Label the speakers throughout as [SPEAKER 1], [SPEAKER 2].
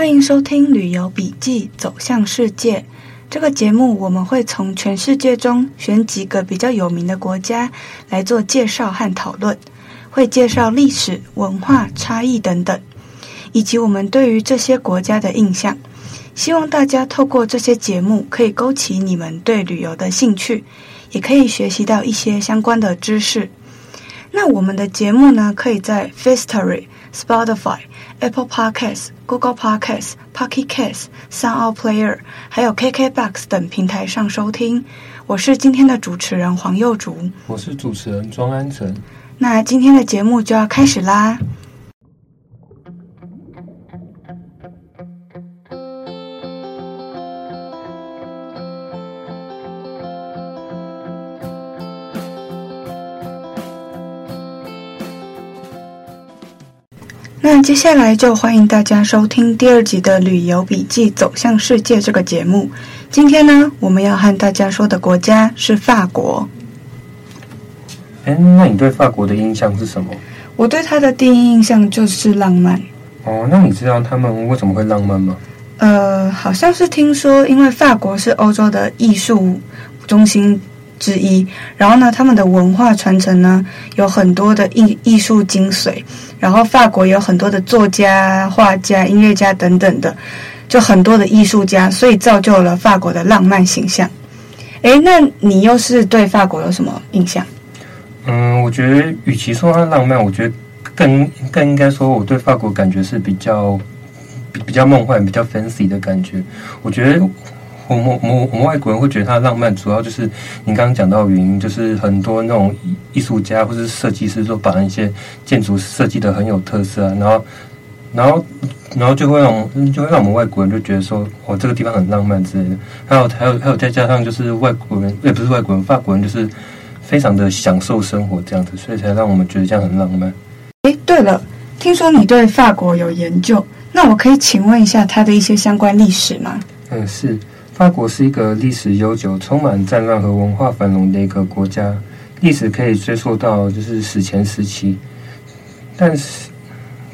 [SPEAKER 1] 欢迎收听《旅游笔记：走向世界》这个节目。我们会从全世界中选几个比较有名的国家来做介绍和讨论，会介绍历史、文化差异等等，以及我们对于这些国家的印象。希望大家透过这些节目，可以勾起你们对旅游的兴趣，也可以学习到一些相关的知识。那我们的节目呢，可以在 f i s t o r y、Spotify、Apple Podcasts、Google Podcasts、Pocket Casts、Sound Player，还有 KKBox 等平台上收听。我是今天的主持人黄幼竹，
[SPEAKER 2] 我是主持人庄安成。
[SPEAKER 1] 那今天的节目就要开始啦。那接下来就欢迎大家收听第二集的《旅游笔记：走向世界》这个节目。今天呢，我们要和大家说的国家是法国。
[SPEAKER 2] 哎，那你对法国的印象是什么？
[SPEAKER 1] 我对他的第一印象就是浪漫。
[SPEAKER 2] 哦，那你知道他们为什么会浪漫吗？
[SPEAKER 1] 呃，好像是听说，因为法国是欧洲的艺术中心之一，然后呢，他们的文化传承呢，有很多的艺艺术精髓，然后法国有很多的作家、画家、音乐家等等的，就很多的艺术家，所以造就了法国的浪漫形象。诶，那你又是对法国有什么印象？
[SPEAKER 2] 嗯，我觉得与其说它浪漫，我觉得更更应该说，我对法国感觉是比较比比较梦幻、比较 fancy 的感觉。我觉得。我们我们我们外国人会觉得它浪漫，主要就是你刚刚讲到的原因，就是很多那种艺术家或是设计师都把一些建筑设计的很有特色啊，然后然后然后就会让就会让我们外国人就觉得说，哦，这个地方很浪漫之类的。还有还有还有再加上就是外国人也不是外国人，法国人就是非常的享受生活这样子，所以才让我们觉得这样很浪漫。
[SPEAKER 1] 诶，对了，听说你对法国有研究，那我可以请问一下它的一些相关历史吗？
[SPEAKER 2] 嗯，是。法国是一个历史悠久、充满战乱和文化繁荣的一个国家，历史可以追溯到就是史前时期，但是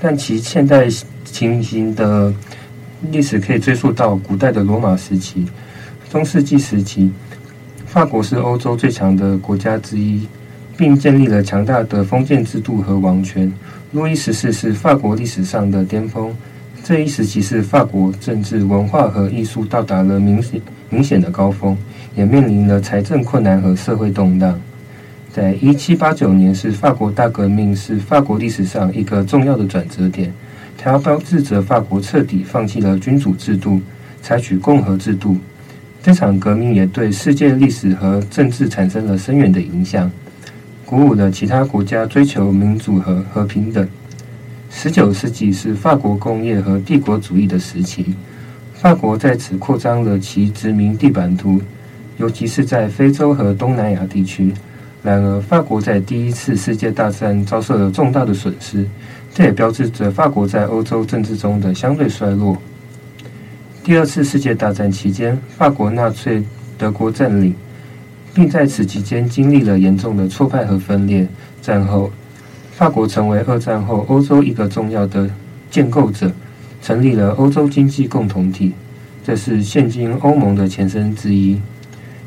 [SPEAKER 2] 但其现代情形的历史可以追溯到古代的罗马时期、中世纪时期。法国是欧洲最强的国家之一，并建立了强大的封建制度和王权。路易十四是法国历史上的巅峰。这一时期是法国政治、文化和艺术到达了明显明显的高峰，也面临了财政困难和社会动荡。在一七八九年，是法国大革命，是法国历史上一个重要的转折点。它标志着法国彻底放弃了君主制度，采取共和制度。这场革命也对世界历史和政治产生了深远的影响，鼓舞了其他国家追求民主和和平等。十九世纪是法国工业和帝国主义的时期，法国在此扩张了其殖民地版图，尤其是在非洲和东南亚地区。然而，法国在第一次世界大战遭受了重大的损失，这也标志着法国在欧洲政治中的相对衰落。第二次世界大战期间，法国纳粹德国占领，并在此期间经历了严重的挫败和分裂。战后，法国成为二战后欧洲一个重要的建构者，成立了欧洲经济共同体，这是现今欧盟的前身之一。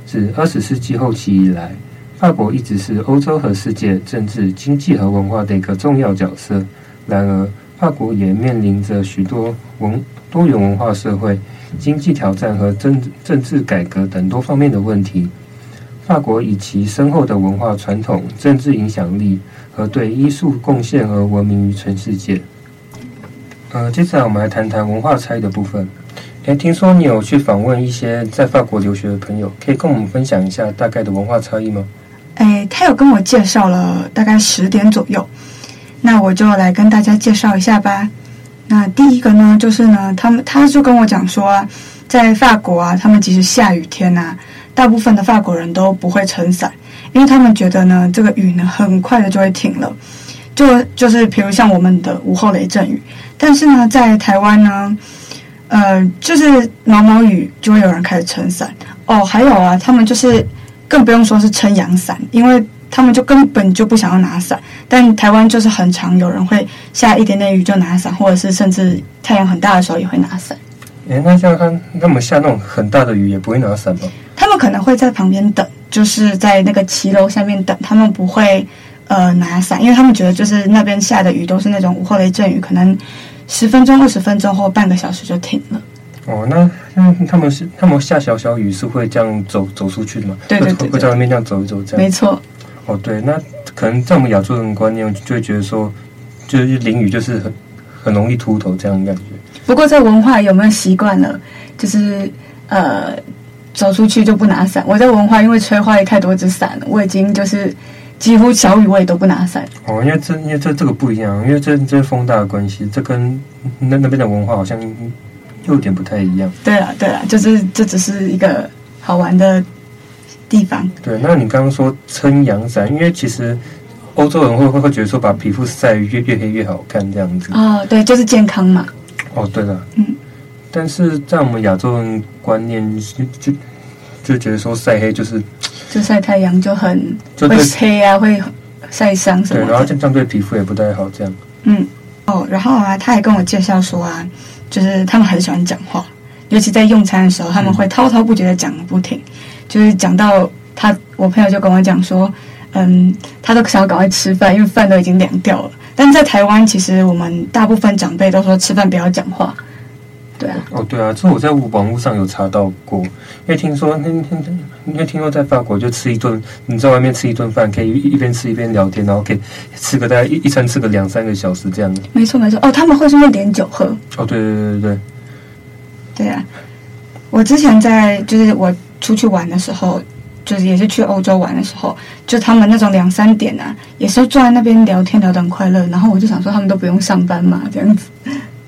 [SPEAKER 2] 自二十世纪后期以来，法国一直是欧洲和世界政治、经济和文化的一个重要角色。然而，法国也面临着许多文多元文化社会、经济挑战和政政治改革等多方面的问题。法国以其深厚的文化传统、政治影响力。和对艺术贡献而闻名于全世界。呃，接下来我们来谈谈文化差异的部分。诶，听说你有去访问一些在法国留学的朋友，可以跟我们分享一下大概的文化差异吗？
[SPEAKER 1] 诶，他有跟我介绍了大概十点左右，那我就来跟大家介绍一下吧。那第一个呢，就是呢，他们他就跟我讲说，在法国啊，他们即使下雨天呐，大部分的法国人都不会撑伞。因为他们觉得呢，这个雨呢很快的就会停了，就就是比如像我们的午后雷阵雨，但是呢，在台湾呢，呃，就是毛毛雨就会有人开始撑伞哦。还有啊，他们就是更不用说是撑阳伞，因为他们就根本就不想要拿伞。但台湾就是很常有人会下一点点雨就拿伞，或者是甚至太阳很大的时候也会拿伞。
[SPEAKER 2] 哎，那像他那么下那种很大的雨也不会拿伞吗？
[SPEAKER 1] 他们可能会在旁边等，就是在那个骑楼下面等，他们不会呃拿伞，因为他们觉得就是那边下的雨都是那种午后雷阵雨，可能十分钟、二十分钟或半个小时就停了。
[SPEAKER 2] 哦，那那他们是他们下小小雨是会这样走走出去的吗？
[SPEAKER 1] 对对对，对，
[SPEAKER 2] 会在外面这样走一走这样。
[SPEAKER 1] 没错。
[SPEAKER 2] 哦，对，那可能在我们亚洲人观念就会觉得说，就是淋雨就是很很容易秃头这样的感觉。
[SPEAKER 1] 不过在文化有没有习惯了，就是呃走出去就不拿伞？我在文化因为吹坏太多只伞了，我已经就是几乎小雨我也都不拿伞。
[SPEAKER 2] 哦，因为这因为这这个不一样，因为这这风大的关系，这跟那那边的文化好像。有点不太一样。对啊，对啊，就是这只是一个好玩的地方。对，那你刚刚说撑阳伞，因为其实欧洲人会会会觉得说把皮肤晒越越黑越好看这样子。哦，对，就是健康嘛。哦，对了，嗯，但是在我们亚洲人观念就就就觉得说晒黑就是就晒太阳就很就会黑啊，会晒伤什么的。对，然后这样对皮肤也不太好，这样。嗯，哦，然后啊，他还跟我介绍说啊。就是他们很喜欢讲话，尤其在用餐的时候，他们会滔滔不绝的讲不停。就是讲到他，我朋友就跟我讲说，嗯，他都想要赶快吃饭，因为饭都已经凉掉了。但在台湾，其实我们大部分长辈都说吃饭不要讲话。对啊，哦对啊，这我在网络上有查到过，因为听说，因为听说在法国就吃一顿，你在外面吃一顿饭，可以一边吃一边聊天，然后可以吃个大概一一餐吃个两三个小时这样。没错没错，哦，他们会顺便点酒喝。哦对对对对对，对啊，我之前在就是我出去玩的时候，就是也是去欧洲玩的时候，就他们那种两三点啊，也是坐在那边聊天聊得很快乐，然后我就想说他们都不用上班嘛，这样子。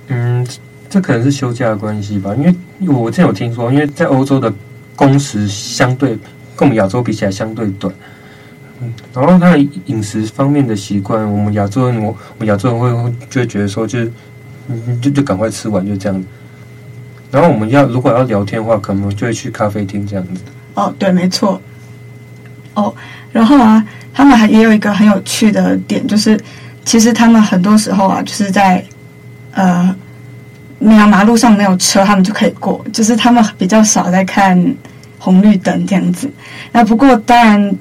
[SPEAKER 2] 嗯。这可能是休假的关系吧，因为我之前有听说，因为在欧洲的工时相对跟我们亚洲比起来相对短，嗯，然后他的饮食方面的习惯，我们亚洲人，我我们亚洲人会会就会觉得说，就是就就赶快吃完就这样，然后我们要如果要聊天的话，可能就会去咖啡厅这样子。哦，对，没错。哦，然后啊，他们还也有一个很有趣的点，就是其实他们很多时候啊，就是在呃。你要马路上没有车，他们就可以过。就是他们比较少在看红绿灯这样子。那不过当然，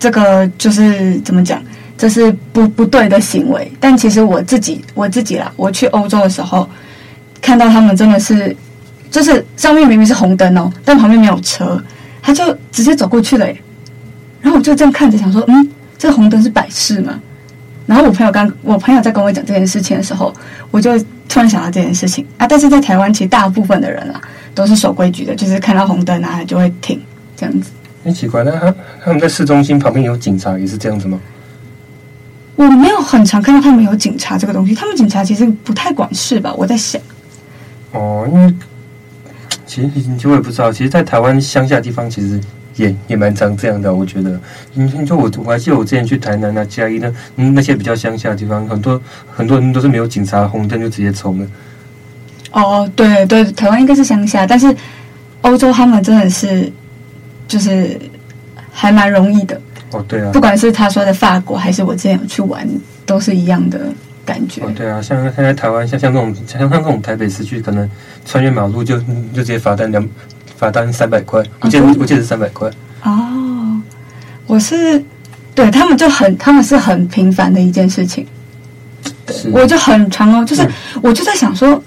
[SPEAKER 2] 这个就是怎么讲，这是不不对的行为。但其实我自己我自己啦，我去欧洲的时候，看到他们真的是，就是上面明明是红灯哦，但旁边没有车，他就直接走过去了耶。然后我就这样看着，想说，嗯，这个红灯是摆饰吗？然后我朋友刚，我朋友在跟我讲这件事情的时候，我就突然想到这件事情啊。但是在台湾，其实大部分的人啊都是守规矩的，就是看到红灯啊就会停这样子。很奇怪，那他他们在市中心旁边有警察也是这样子吗？我没有很常看到他们有警察这个东西，他们警察其实不太管事吧？我在想。哦，因为其实其实我也不知道，其实，在台湾乡下地方，其实。也也蛮常这样的，我觉得。你你说我我还记得我之前去台南啊、嘉义那那些比较乡下的地方，很多很多人都是没有警察，红灯就直接冲了。哦，对对，台湾应该是乡下，但是欧洲他们真的是就是还蛮容易的。哦，对啊。不管是他说的法国，还是我之前有去玩，都是一样的感觉。哦，对啊，像现在台湾，像像这种像像这种台北市区，可能穿越马路就就直接罚单两。罚单三百块，我记得我记得是三百块。哦，我是对他们就很，他们是很平凡的一件事情。是我就很常哦，就是我就在想说，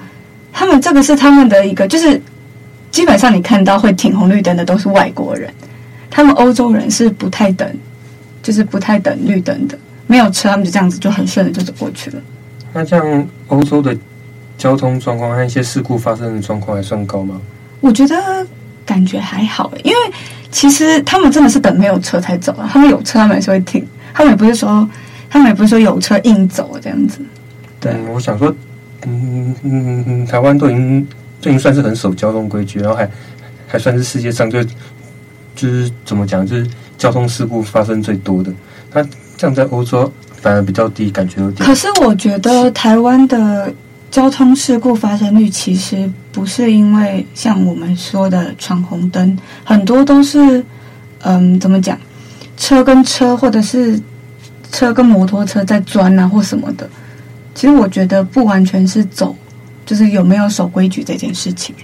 [SPEAKER 2] 他们这个是他们的一个，就是基本上你看到会停红绿灯的都是外国人，他们欧洲人是不太等，就是不太等绿灯的，没有车他们就这样子就很顺的就走过去了。那这样欧洲的交通状况和一些事故发生的状况还算高吗？我觉得。感觉还好，因为其实他们真的是等没有车才走啊。他们有车，他们也是会停。他们也不是说，他们也不是说有车硬走这样子。对，我想说，嗯嗯嗯，台湾都已经都已经算是很守交通规矩，然后还还算是世界上就就是怎么讲，就是交通事故发生最多的。那这样在欧洲反而比较低，感觉有点。可是我觉得台湾的。交通事故发生率其实不是因为像我们说的闯红灯，很多都是，嗯，怎么讲？
[SPEAKER 1] 车跟车，或者是车跟摩托车在钻啊，或什么的。其实我觉得不完全是走，就是有没有守规矩这件事情。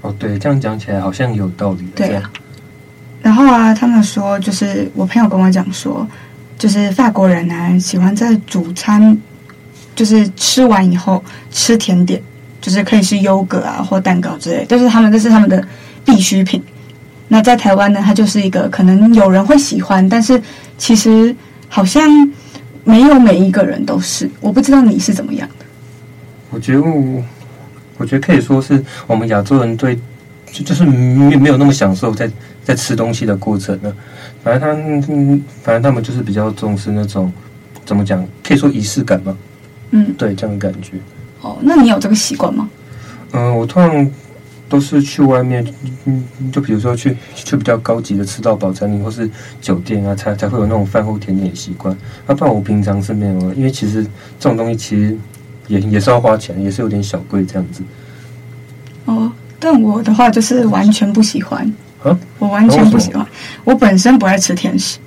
[SPEAKER 2] 哦，对，这样讲起来好像有道理。
[SPEAKER 1] 对啊。然后啊，他们说，就是我朋友跟我讲说，就是法国人啊，喜欢在主餐，就是吃完以后吃甜点，就是可以是优格啊或蛋糕之类，就是他们这是他们的必需品。那在台湾呢，它就是一个可能有人会喜欢，但是其实好像没有每一个人都是。我不知道你是怎么样的。
[SPEAKER 2] 我觉得我，觉得可以说是我们亚洲人对，就就是没没有那么享受在在吃东西的过程呢。反正他们，反正他们就是比较重视那种怎么讲，可以说仪式感嘛。
[SPEAKER 1] 嗯，
[SPEAKER 2] 对，这样的感觉。
[SPEAKER 1] 哦，那你有这个习惯吗？
[SPEAKER 2] 嗯、呃，我通常。都是去外面，嗯，就比如说去去比较高级的吃到饱餐厅或是酒店啊，才才会有那种饭后甜点的习惯。那不然我平常是没有，因为其实这种东西其实也也是要花钱，也是有点小贵这样子。
[SPEAKER 1] 哦，但我的话就是完全不喜欢
[SPEAKER 2] 啊，
[SPEAKER 1] 我完全不喜欢。我本身不爱吃甜食，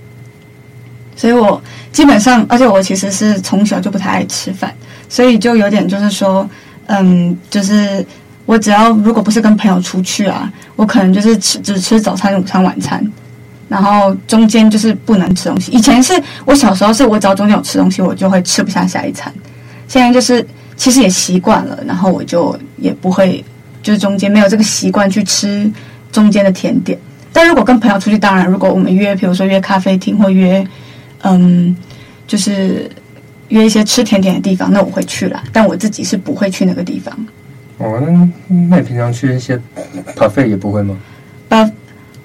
[SPEAKER 1] 所以我基本上，而且我其实是从小就不太爱吃饭，所以就有点就是说，嗯，就是。我只要如果不是跟朋友出去啊，我可能就是吃只吃早餐、午餐、晚餐，然后中间就是不能吃东西。以前是我小时候是我只要中间有吃东西，我就会吃不下下一餐。现在就是其实也习惯了，然后我就也不会就是中间没有这个习惯去吃中间的甜点。但如果跟朋友出去，当然如果我们约，比如说约咖啡厅或约嗯，就是约一些吃甜点的地方，那我会去啦。但我自己是不会去那个地方。
[SPEAKER 2] 哦，那那你平常去一些 buffet 也不会吗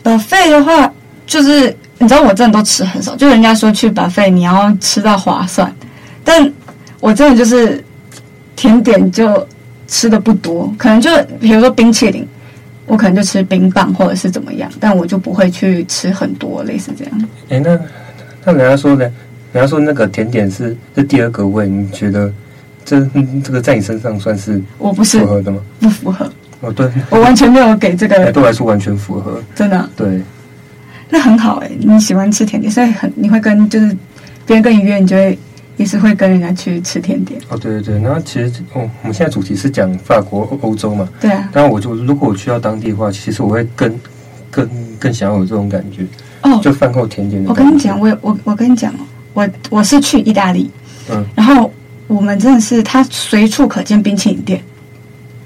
[SPEAKER 1] ？buffet 的话，就是你知道我真的都吃很少，就人家说去 buffet 你要吃到划算，但我真的就是甜点就吃的不多，可能就比如说冰淇淋，我可能就吃冰棒或者是怎么样，但我就不会去吃很多类似这样。
[SPEAKER 2] 哎，那那人家说的，人家说那个甜点是是第二个味，你觉得？这这个在你身上算是
[SPEAKER 1] 我不是
[SPEAKER 2] 符合的吗？
[SPEAKER 1] 不符合。
[SPEAKER 2] 哦，对，
[SPEAKER 1] 我完全没有给这个。
[SPEAKER 2] 对我来说完全符合。
[SPEAKER 1] 真的？
[SPEAKER 2] 对。
[SPEAKER 1] 那很好哎，你喜欢吃甜点，所以很你会跟就是别人跟你约，你就会也是会跟人家去吃甜点。
[SPEAKER 2] 哦，对对对。那其实哦，我们现在主题是讲法国欧洲嘛。
[SPEAKER 1] 对啊。
[SPEAKER 2] 当然，我就如果我去到当地的话，其实我会更更更想要有这种感觉。
[SPEAKER 1] 哦。
[SPEAKER 2] 就饭后甜点的。
[SPEAKER 1] 我跟你讲，我我我跟你讲哦，我我是去意大利，
[SPEAKER 2] 嗯，
[SPEAKER 1] 然后。我们真的是，它随处可见冰淇淋店，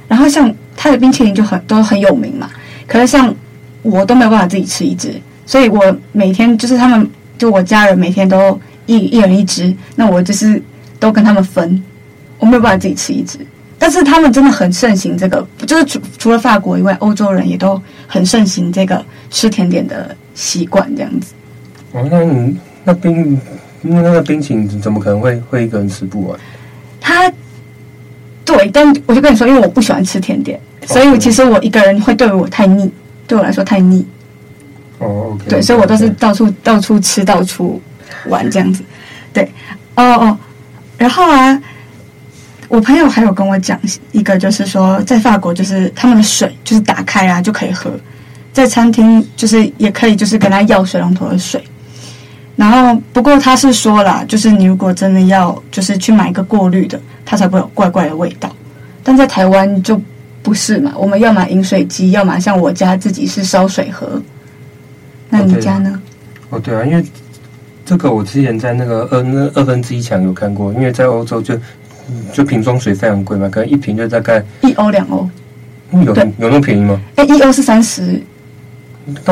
[SPEAKER 1] 然后像它的冰淇淋就很都很有名嘛。可是像我都没有办法自己吃一只，所以我每天就是他们就我家人每天都一一人一只，那我就是都跟他们分，我没有办法自己吃一只。但是他们真的很盛行这个，就是除除了法国以外，欧洲人也都很盛行这个吃甜点的习惯，这样子。
[SPEAKER 2] 哦，那你那冰。那那个冰淇淋怎么可能会会一个人吃不完？
[SPEAKER 1] 他，对，但我就跟你说，因为我不喜欢吃甜点，所以其实我一个人会对我太腻，对我来说太腻。
[SPEAKER 2] 哦，OK。
[SPEAKER 1] 对，所以我都是到处到处吃，到处玩这样子。对，哦哦，然后啊，我朋友还有跟我讲一个，就是说在法国，就是他们的水就是打开啊就可以喝，在餐厅就是也可以就是跟他要水龙头的水。然后，不过他是说了，就是你如果真的要，就是去买一个过滤的，它才不会有怪怪的味道。但在台湾就不是嘛，我们要买饮水机，要买像我家自己是烧水盒。那你家呢？
[SPEAKER 2] 哦，对啊，因为这个我之前在那个二那二分之一墙有看过，因为在欧洲就就瓶装水非常贵嘛，可能一瓶就大概
[SPEAKER 1] 一欧两欧。
[SPEAKER 2] 有有那么便宜吗？
[SPEAKER 1] 哎，一欧是三十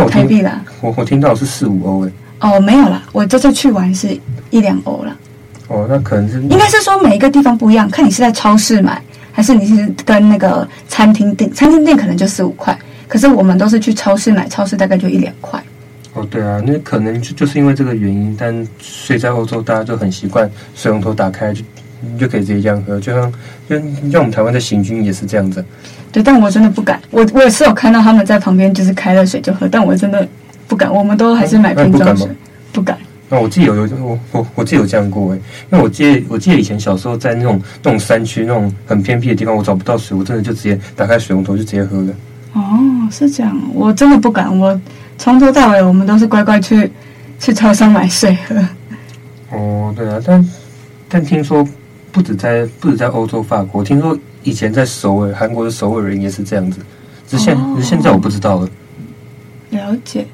[SPEAKER 1] 台币啦。
[SPEAKER 2] 我我听到是四五欧哎。
[SPEAKER 1] 哦，没有啦，我这次去玩是一两欧了。
[SPEAKER 2] 哦，那可能是
[SPEAKER 1] 应该是说每一个地方不一样，看你是在超市买，还是你是跟那个餐厅订。餐厅订可能就四五块，可是我们都是去超市买，超市大概就一两块。
[SPEAKER 2] 哦，对啊，那可能就就是因为这个原因，但所以在欧洲大家就很习惯水龙头打开就就可以直接这样喝，就像就像我们台湾的行军也是这样子。
[SPEAKER 1] 对，但我真的不敢，我我也是有看到他们在旁边就是开了水就喝，但我真的。不敢，我们都还是买瓶装水。不敢。
[SPEAKER 2] 那我记得有有我我我记得有这样过哎，因为我记得我记得以前小时候在那种那种山区那种很偏僻的地方，我找不到水，我真的就直接打开水龙头就直接喝了。
[SPEAKER 1] 哦，是这样，我真的不敢。我从头到尾我们都是乖乖去去超商买水喝。
[SPEAKER 2] 哦，对啊，但但听说不止在不止在欧洲法国，听说以前在首尔韩国的首尔人也是这样子，只是现、哦、现在我不知道了。
[SPEAKER 1] 了解。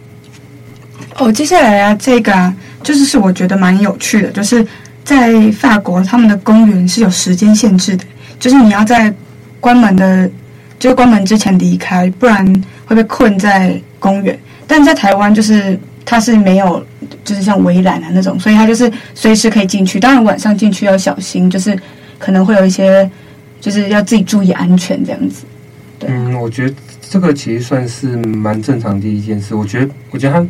[SPEAKER 1] 哦，接下来啊，这个啊，就是是我觉得蛮有趣的，就是在法国他们的公园是有时间限制的，就是你要在关门的，就是关门之前离开，不然会被困在公园。但在台湾就是它是没有。就是像围栏啊那种，所以他就是随时可以进去。当然晚上进去要小心，就是可能会有一些，就是要自己注意安全这样子。对。
[SPEAKER 2] 嗯，我觉得这个其实算是蛮正常的一件事。我觉得，我觉得他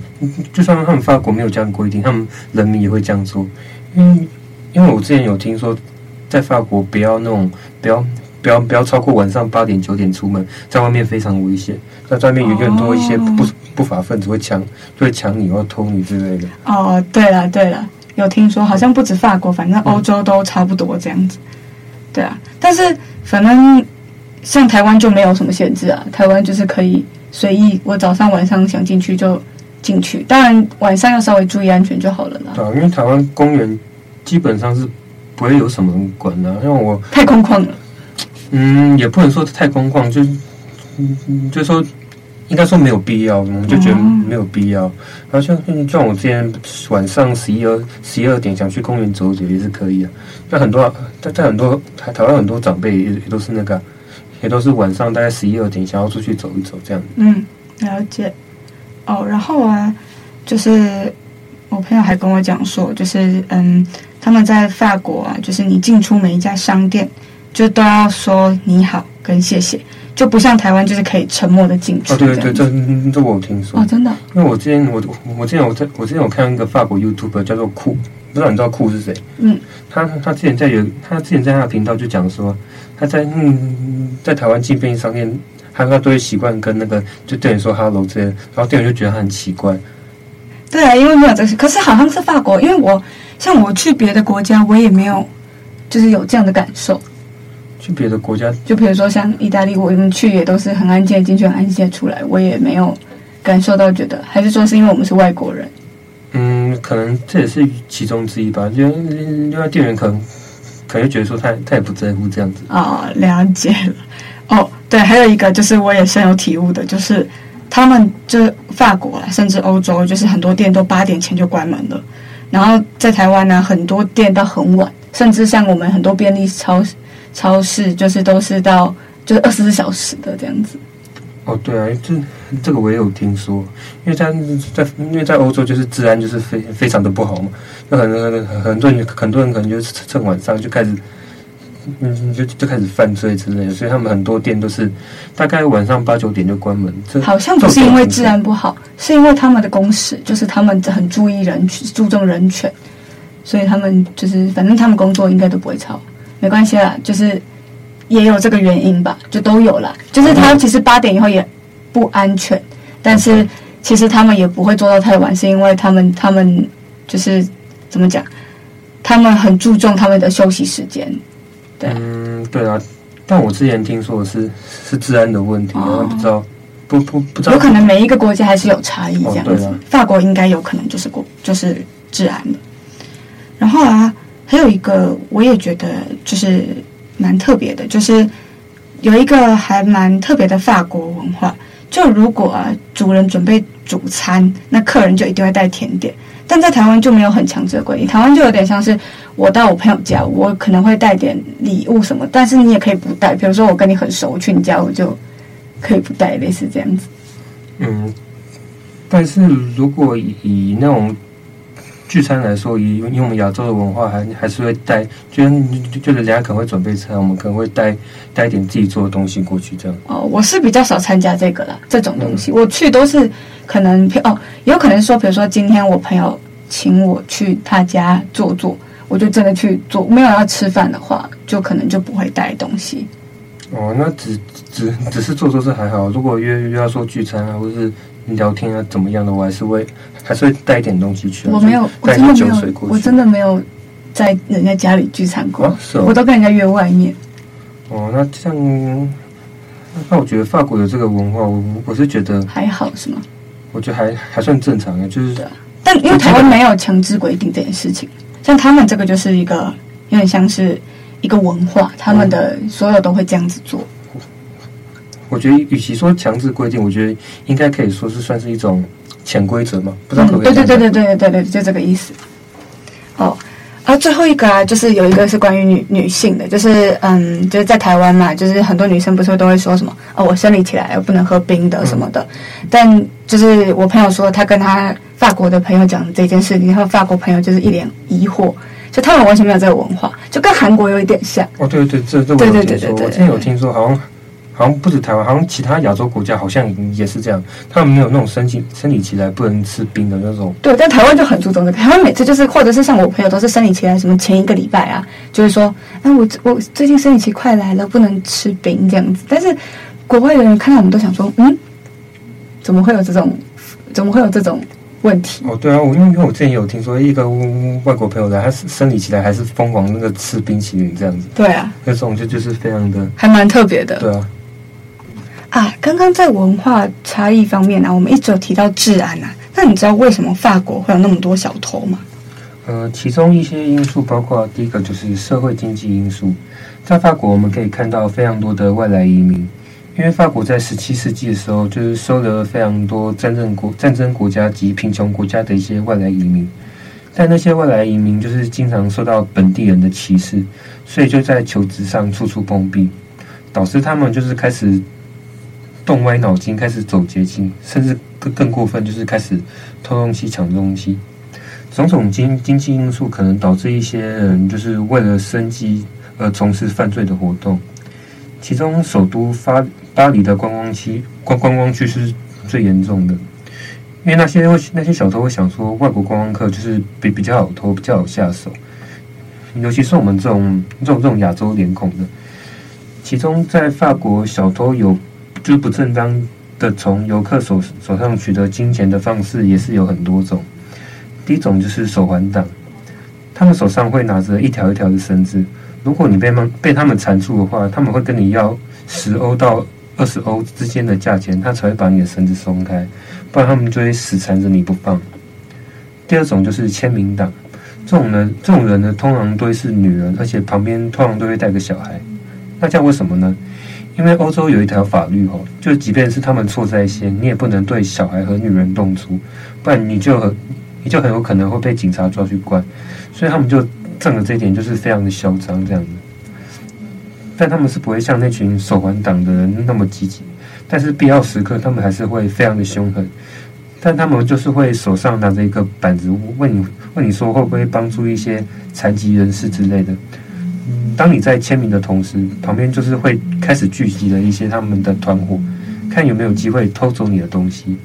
[SPEAKER 2] 就算他们法国没有这样规定，他们人民也会这样做。因为，因为我之前有听说，在法国不要那种不要。不要不要超过晚上八点九点出门，在外面非常危险。在外面有很多一些不、oh. 不法分子会抢，就会抢你或偷你之类的。
[SPEAKER 1] 哦、oh，对了对了，有听说，好像不止法国，反正欧洲都差不多这样子。对啊，但是反正像台湾就没有什么限制啊，台湾就是可以随意，我早上晚上想进去就进去，当然晚上要稍微注意安全就好了啦。
[SPEAKER 2] 对啊，因为台湾公园基本上是不会有什么人管的、啊，因为我
[SPEAKER 1] 太空旷了。
[SPEAKER 2] 嗯，也不能说太空旷，就嗯，就说应该说没有必要，我们就觉得没有必要。然后像像我之前晚上十一二十一二点想去公园走走也是可以啊。但很多在在很多台台湾很多长辈也也都是那个，也都是晚上大概十一二点想要出去走一走这样。
[SPEAKER 1] 嗯，了解。哦，然后啊，就是我朋友还跟我讲说，就是嗯，他们在法国啊，就是你进出每一家商店。就都要说你好跟谢谢，就不像台湾就是可以沉默的进出。
[SPEAKER 2] 哦，对对对，这这我有听说。
[SPEAKER 1] 哦，真的。
[SPEAKER 2] 因为我之前我我之前我在我之前有看一个法国 YouTuber 叫做酷，不知道你知道酷是谁？
[SPEAKER 1] 嗯。
[SPEAKER 2] 他他之前在有他之前在他的频道就讲说，他在嗯在台湾进便利商店，他他都会习惯跟那个就店员说 hello 这些，然后店员就觉得他很奇怪。
[SPEAKER 1] 对啊，因为没有这些，可是好像是法国，因为我像我去别的国家，我也没有就是有这样的感受。
[SPEAKER 2] 去别的国家，
[SPEAKER 1] 就比如说像意大利，我们去也都是很安静进去，很安静出来，我也没有感受到觉得，还是说是因为我们是外国人？
[SPEAKER 2] 嗯，可能这也是其中之一吧。就另外店员可能可能觉得说他他也不在乎这样子
[SPEAKER 1] 啊、了解了。哦，对，还有一个就是我也深有体悟的，就是他们就是法国啊，甚至欧洲，就是很多店都八点前就关门了。然后在台湾呢，很多店到很晚，甚至像我们很多便利超。超市就是都是到就是二十四小时的这样子。
[SPEAKER 2] 哦，对啊，这这个我也有听说，因为在在因为在欧洲就是治安就是非非常的不好嘛，那很多很多人很多人可能就是趁晚上就开始，嗯，就就开始犯罪之类的，所以他们很多店都是大概晚上八九点就关门。这
[SPEAKER 1] 好像不是因为治安不好，是因为他们的公司就是他们很注意人注重人权，所以他们就是反正他们工作应该都不会超。没关系啦，就是也有这个原因吧，就都有了。就是他其实八点以后也不安全，但是其实他们也不会做到太晚，是因为他们他们就是怎么讲，他们很注重他们的休息时间。对，
[SPEAKER 2] 嗯，对啊。但我之前听说的是是治安的问题，哦、不知道不不不知道，
[SPEAKER 1] 有可能每一个国家还是有差异这样子。
[SPEAKER 2] 哦、
[SPEAKER 1] 法国应该有可能就是国就是治安的，然后啊。还有一个，我也觉得就是蛮特别的，就是有一个还蛮特别的法国文化。就如果啊，主人准备主餐，那客人就一定会带甜点。但在台湾就没有很强制的规定，台湾就有点像是我到我朋友家，我可能会带点礼物什么，但是你也可以不带。比如说我跟你很熟，去你家，我就可以不带，类似这样子。
[SPEAKER 2] 嗯，但是如果以，以那种。聚餐来说，以以我们亚洲的文化还，还还是会带，就就是人家可能会准备餐，我们可能会带带一点自己做的东西过去，这样。
[SPEAKER 1] 哦，我是比较少参加这个啦，这种东西，嗯、我去都是可能 哦，有可能说，比如说今天我朋友请我去他家坐坐，我就真的去做，没有要吃饭的话，就可能就不会带东西。
[SPEAKER 2] 哦，那只只只是坐坐是还好，如果约约要说聚餐啊，或者是。聊天啊，怎么样的？我还是会，还是会带一点东西去。
[SPEAKER 1] 我没有，我真的没有，我真的没有在人家家里聚餐过。
[SPEAKER 2] 啊哦、
[SPEAKER 1] 我都跟人家约外面。
[SPEAKER 2] 哦，那这样，那我觉得法国的这个文化，我我是觉得
[SPEAKER 1] 还好，是吗？
[SPEAKER 2] 我觉得还还算正常的，就是
[SPEAKER 1] 但因为台湾没有强制规定这件事情，像他们这个就是一个有点像是一个文化，他们的所有都会这样子做。
[SPEAKER 2] 我觉得，与其说强制规定，我觉得应该可以说是算是一种潜规则嘛，不知道可不可以？
[SPEAKER 1] 对对对对对对对，就这个意思。哦。然后最后一个啊，就是有一个是关于女女性的，就是嗯，就是在台湾嘛，就是很多女生不是都会说什么哦，我生理起来，我不能喝冰的什么的。嗯、但就是我朋友说，他跟他法国的朋友讲这件事情，然后法国朋友就是一脸疑惑，就他们完全没有这个文化，就跟韩国有一点像。
[SPEAKER 2] 哦，对对，这这我有听说，对对对对对，我之前有听说，好像。好像不止台湾，好像其他亚洲国家好像也是这样。他们没有那种生理生理期来不能吃冰的那种。
[SPEAKER 1] 对，但台湾就很注重这个。台湾每次就是，或者是像我朋友都是生理期来，什么前一个礼拜啊，就是说，哎，我我最近生理期快来了，不能吃冰这样子。但是国外的人看到我们都想说，嗯，怎么会有这种，怎么会有这种问题？
[SPEAKER 2] 哦，对啊，我因为因为我之前有听说一个外国朋友来，他生理期来还是疯狂那个吃冰淇淋这样子。
[SPEAKER 1] 对啊，
[SPEAKER 2] 那种就就是非常的，
[SPEAKER 1] 还蛮特别的。
[SPEAKER 2] 对啊。
[SPEAKER 1] 啊，刚刚在文化差异方面呢、我们一直有提到治安啊。那你知道为什么法国会有那么多小偷吗？
[SPEAKER 2] 呃，其中一些因素包括第一个就是社会经济因素。在法国，我们可以看到非常多的外来移民，因为法国在十七世纪的时候就是收留了非常多战争国、战争国家及贫穷国家的一些外来移民。但那些外来移民就是经常受到本地人的歧视，所以就在求职上处处碰壁，导致他们就是开始。动歪脑筋，开始走捷径，甚至更更过分，就是开始偷东西、抢东西。种种经经济因素可能导致一些人就是为了生计而从事犯罪的活动。其中，首都巴巴黎的观光区观观光区是最严重的，因为那些那些小偷会想说，外国观光客就是比比较好偷，比较好下手。尤其是我们这种这种这种亚洲脸孔的，其中在法国小偷有。就不正当的从游客手手上取得金钱的方式也是有很多种。第一种就是手环党，他们手上会拿着一条一条的绳子，如果你被他们被他们缠住的话，他们会跟你要十欧到二十欧之间的价钱，他才会把你的绳子松开，不然他们就会死缠着你不放。第二种就是签名党，这种人这种人呢，通常都是女人，而且旁边通常都会带个小孩，那这样为什么呢？因为欧洲有一条法律哦，就即便是他们错在先，你也不能对小孩和女人动粗，不然你就你就很有可能会被警察抓去关。所以他们就仗着这一点，就是非常的嚣张这样子。但他们是不会像那群手环党的人那么积极，但是必要时刻他们还是会非常的凶狠。但他们就是会手上拿着一个板子，问你问你说会不会帮助一些残疾人士之类的。当你在签名的同时，旁边就是会开始聚集了一些他们的团伙，看有没有机会偷走你的东西。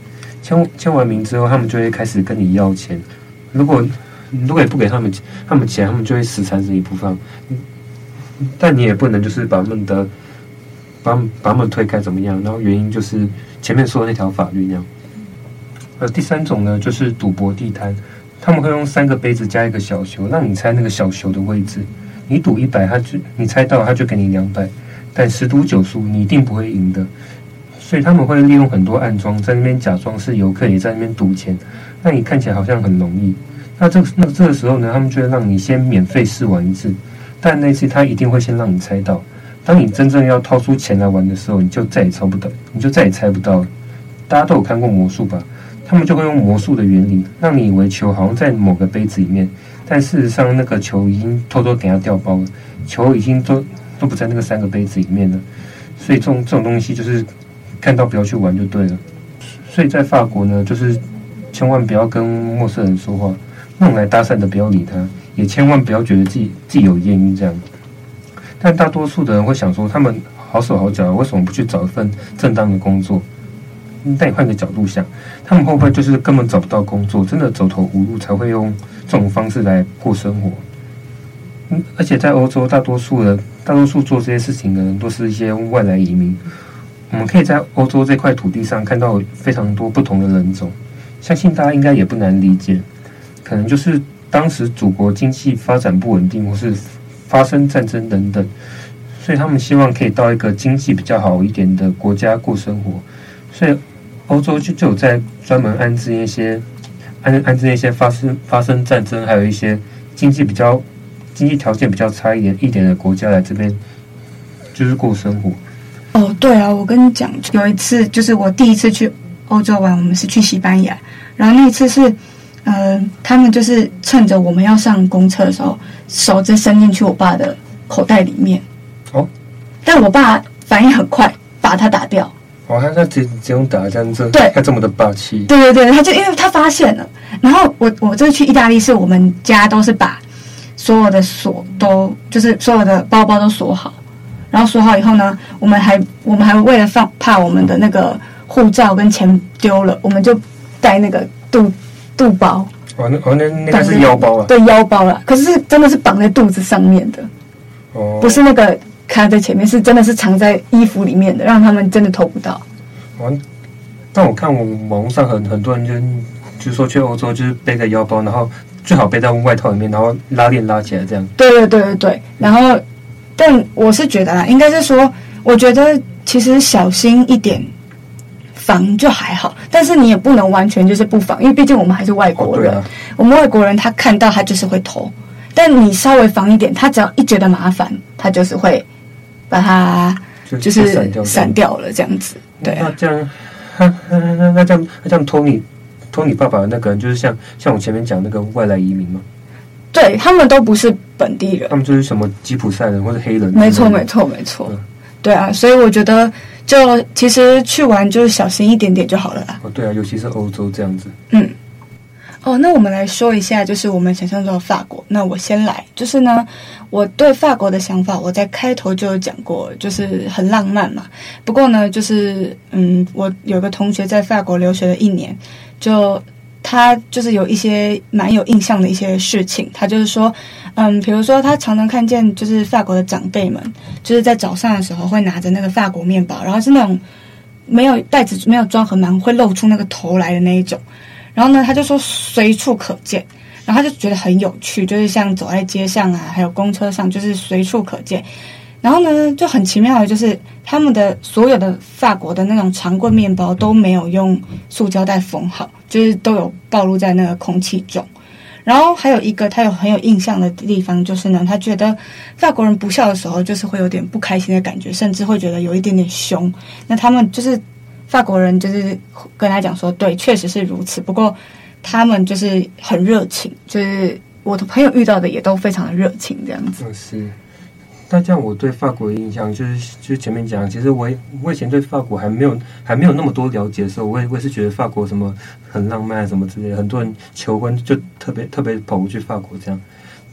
[SPEAKER 2] 签签完名之后，他们就会开始跟你要钱。如果如果不给他们他们钱，他们就会死缠着你不放。但你也不能就是把他们的把把他们推开怎么样？然后原因就是前面说的那条法律那样。呃，第三种呢，就是赌博地摊，他们会用三个杯子加一个小球，让你猜那个小球的位置。你赌一百，他就你猜到，他就给你两百，但十赌九输，你一定不会赢的。所以他们会利用很多暗桩，在那边假装是游客，也在那边赌钱，那你看起来好像很容易。那这那这个时候呢，他们就会让你先免费试玩一次，但那次他一定会先让你猜到。当你真正要掏出钱来玩的时候，你就再也猜不到，你就再也猜不到了。大家都有看过魔术吧？他们就会用魔术的原理，让你以为球好像在某个杯子里面。但事实上，那个球已经偷偷给他掉包了，球已经都都不在那个三个杯子里面了。所以这种这种东西就是看到不要去玩就对了。所以在法国呢，就是千万不要跟陌生人说话，那种来搭讪的不要理他，也千万不要觉得自己自己有艳遇这样。但大多数的人会想说，他们好手好脚，为什么不去找一份正当的工作？但你换个角度想，他们会不会就是根本找不到工作，真的走投无路才会用？这种方式来过生活，嗯，而且在欧洲，大多数的大多数做这些事情的人都是一些外来移民。我们可以在欧洲这块土地上看到非常多不同的人种，相信大家应该也不难理解，可能就是当时祖国经济发展不稳定，或是发生战争等等，所以他们希望可以到一个经济比较好一点的国家过生活，所以欧洲就就有在专门安置一些。安安置那些发生发生战争，还有一些经济比较经济条件比较差一点一点的国家来这边，就是过生活。
[SPEAKER 1] 哦，对啊，我跟你讲，有一次就是我第一次去欧洲玩，我们是去西班牙，然后那一次是，呃，他们就是趁着我们要上公车的时候，手直接伸进去我爸的口袋里面。
[SPEAKER 2] 哦，
[SPEAKER 1] 但我爸反应很快，把他打掉。
[SPEAKER 2] 哦，他他只只用打这样子，
[SPEAKER 1] 对，
[SPEAKER 2] 他这么的霸气。
[SPEAKER 1] 对对对，他就因为他发现了，然后我我这次去意大利，是我们家都是把所有的锁都就是所有的包包都锁好，然后锁好以后呢，我们还我们还为了放怕我们的那个护照跟钱丢了，我们就带那个肚肚包。
[SPEAKER 2] 哦，那哦那那个是腰包啊？
[SPEAKER 1] 对，腰包了。可是是真的是绑在肚子上面的，
[SPEAKER 2] 哦，
[SPEAKER 1] 不是那个。卡在前面是真的是藏在衣服里面的，让他们真的偷不到。
[SPEAKER 2] 哦，但我看我网络上很很多人就就说去欧洲就是背个腰包，然后最好背在外套里面，然后拉链拉起来这样。
[SPEAKER 1] 对对对对对。然后，但我是觉得啦，应该是说，我觉得其实小心一点防就还好，但是你也不能完全就是不防，因为毕竟我们还是外国人。哦，啊。我们外国人他看到他就是会偷，但你稍微防一点，他只要一觉得麻烦，他就是会。把它就是散掉了，这样子。对啊，
[SPEAKER 2] 那这样，那那那这样，那这样托你托你爸爸的那个人，就是像像我前面讲那个外来移民吗？
[SPEAKER 1] 对，他们都不是本地人，
[SPEAKER 2] 他们就是什么吉普赛人或者黑人。
[SPEAKER 1] 没错，没错，没错。嗯，对啊，所以我觉得，就其实去玩就小心一点点就好了啦。
[SPEAKER 2] 哦，对啊，尤其是欧洲这样子。
[SPEAKER 1] 嗯。哦，那我们来说一下，就是我们想象中的法国。那我先来，就是呢，我对法国的想法，我在开头就有讲过，就是很浪漫嘛。不过呢，就是嗯，我有个同学在法国留学了一年，就他就是有一些蛮有印象的一些事情。他就是说，嗯，比如说他常常看见，就是法国的长辈们，就是在早上的时候会拿着那个法国面包，然后是那种没有袋子没有装很满，会露出那个头来的那一种。然后呢，他就说随处可见，然后他就觉得很有趣，就是像走在街上啊，还有公车上，就是随处可见。然后呢，就很奇妙的，就是他们的所有的法国的那种长棍面包都没有用塑胶袋封好，就是都有暴露在那个空气中。然后还有一个他有很有印象的地方，就是呢，他觉得法国人不笑的时候，就是会有点不开心的感觉，甚至会觉得有一点点凶。那他们就是。法国人就是跟他讲说，对，确实是如此。不过他们就是很热情，就是我的朋友遇到的也都非常的热情，这样子。
[SPEAKER 2] 嗯，是。那这样我对法国的印象就是，就是前面讲，其实我我以前对法国还没有还没有那么多了解的时候，我也我也是觉得法国什么很浪漫什么之类的，很多人求婚就特别特别跑过去法国这样。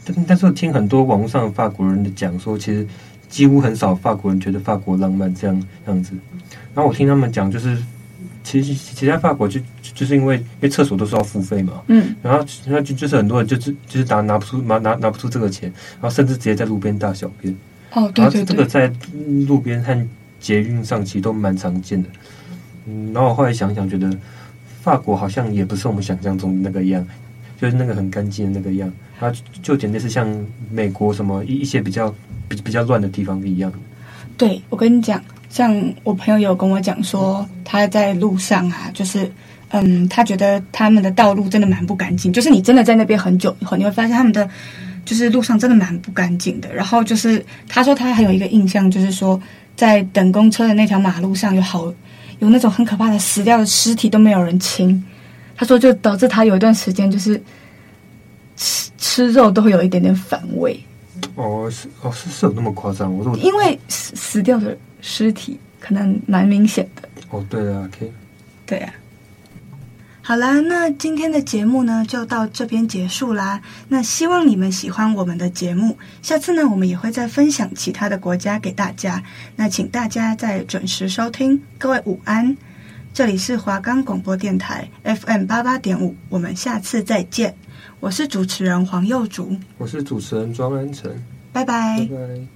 [SPEAKER 2] 但但是我听很多网络上法国人的讲说，其实。几乎很少法国人觉得法国浪漫这样样子，然后我听他们讲，就是其实其他法国就就是因为因为厕所都是要付费嘛，
[SPEAKER 1] 嗯，
[SPEAKER 2] 然后然后就就是很多人就是就是拿拿不出拿拿拿不出这个钱，然后甚至直接在路边大小便，
[SPEAKER 1] 哦，对对对，
[SPEAKER 2] 这个在路边和捷运上其实都蛮常见的，嗯，然后我后来想想，觉得法国好像也不是我们想象中的那个样，就是那个很干净的那个样，然后就简直是像美国什么一一些比较。比比较乱的地方一样。
[SPEAKER 1] 对，我跟你讲，像我朋友有跟我讲说，他在路上啊，就是嗯，他觉得他们的道路真的蛮不干净。就是你真的在那边很久以后，你会发现他们的就是路上真的蛮不干净的。然后就是他说他还有一个印象，就是说在等公车的那条马路上有好有那种很可怕的死掉的尸体都没有人清。他说就导致他有一段时间就是吃吃肉都会有一点点反胃。
[SPEAKER 2] 哦，是哦，是是有那么夸张？我说，
[SPEAKER 1] 因为死死掉的尸体可能蛮明显的。
[SPEAKER 2] 哦，对啊，OK，
[SPEAKER 1] 对啊。好啦，那今天的节目呢就到这边结束啦。那希望你们喜欢我们的节目，下次呢我们也会再分享其他的国家给大家。那请大家再准时收听，各位午安，这里是华冈广播电台 FM 八八点五，我们下次再见。我是主持人黄又竹，
[SPEAKER 2] 我是主持人庄安成，
[SPEAKER 1] 拜拜。
[SPEAKER 2] 拜拜。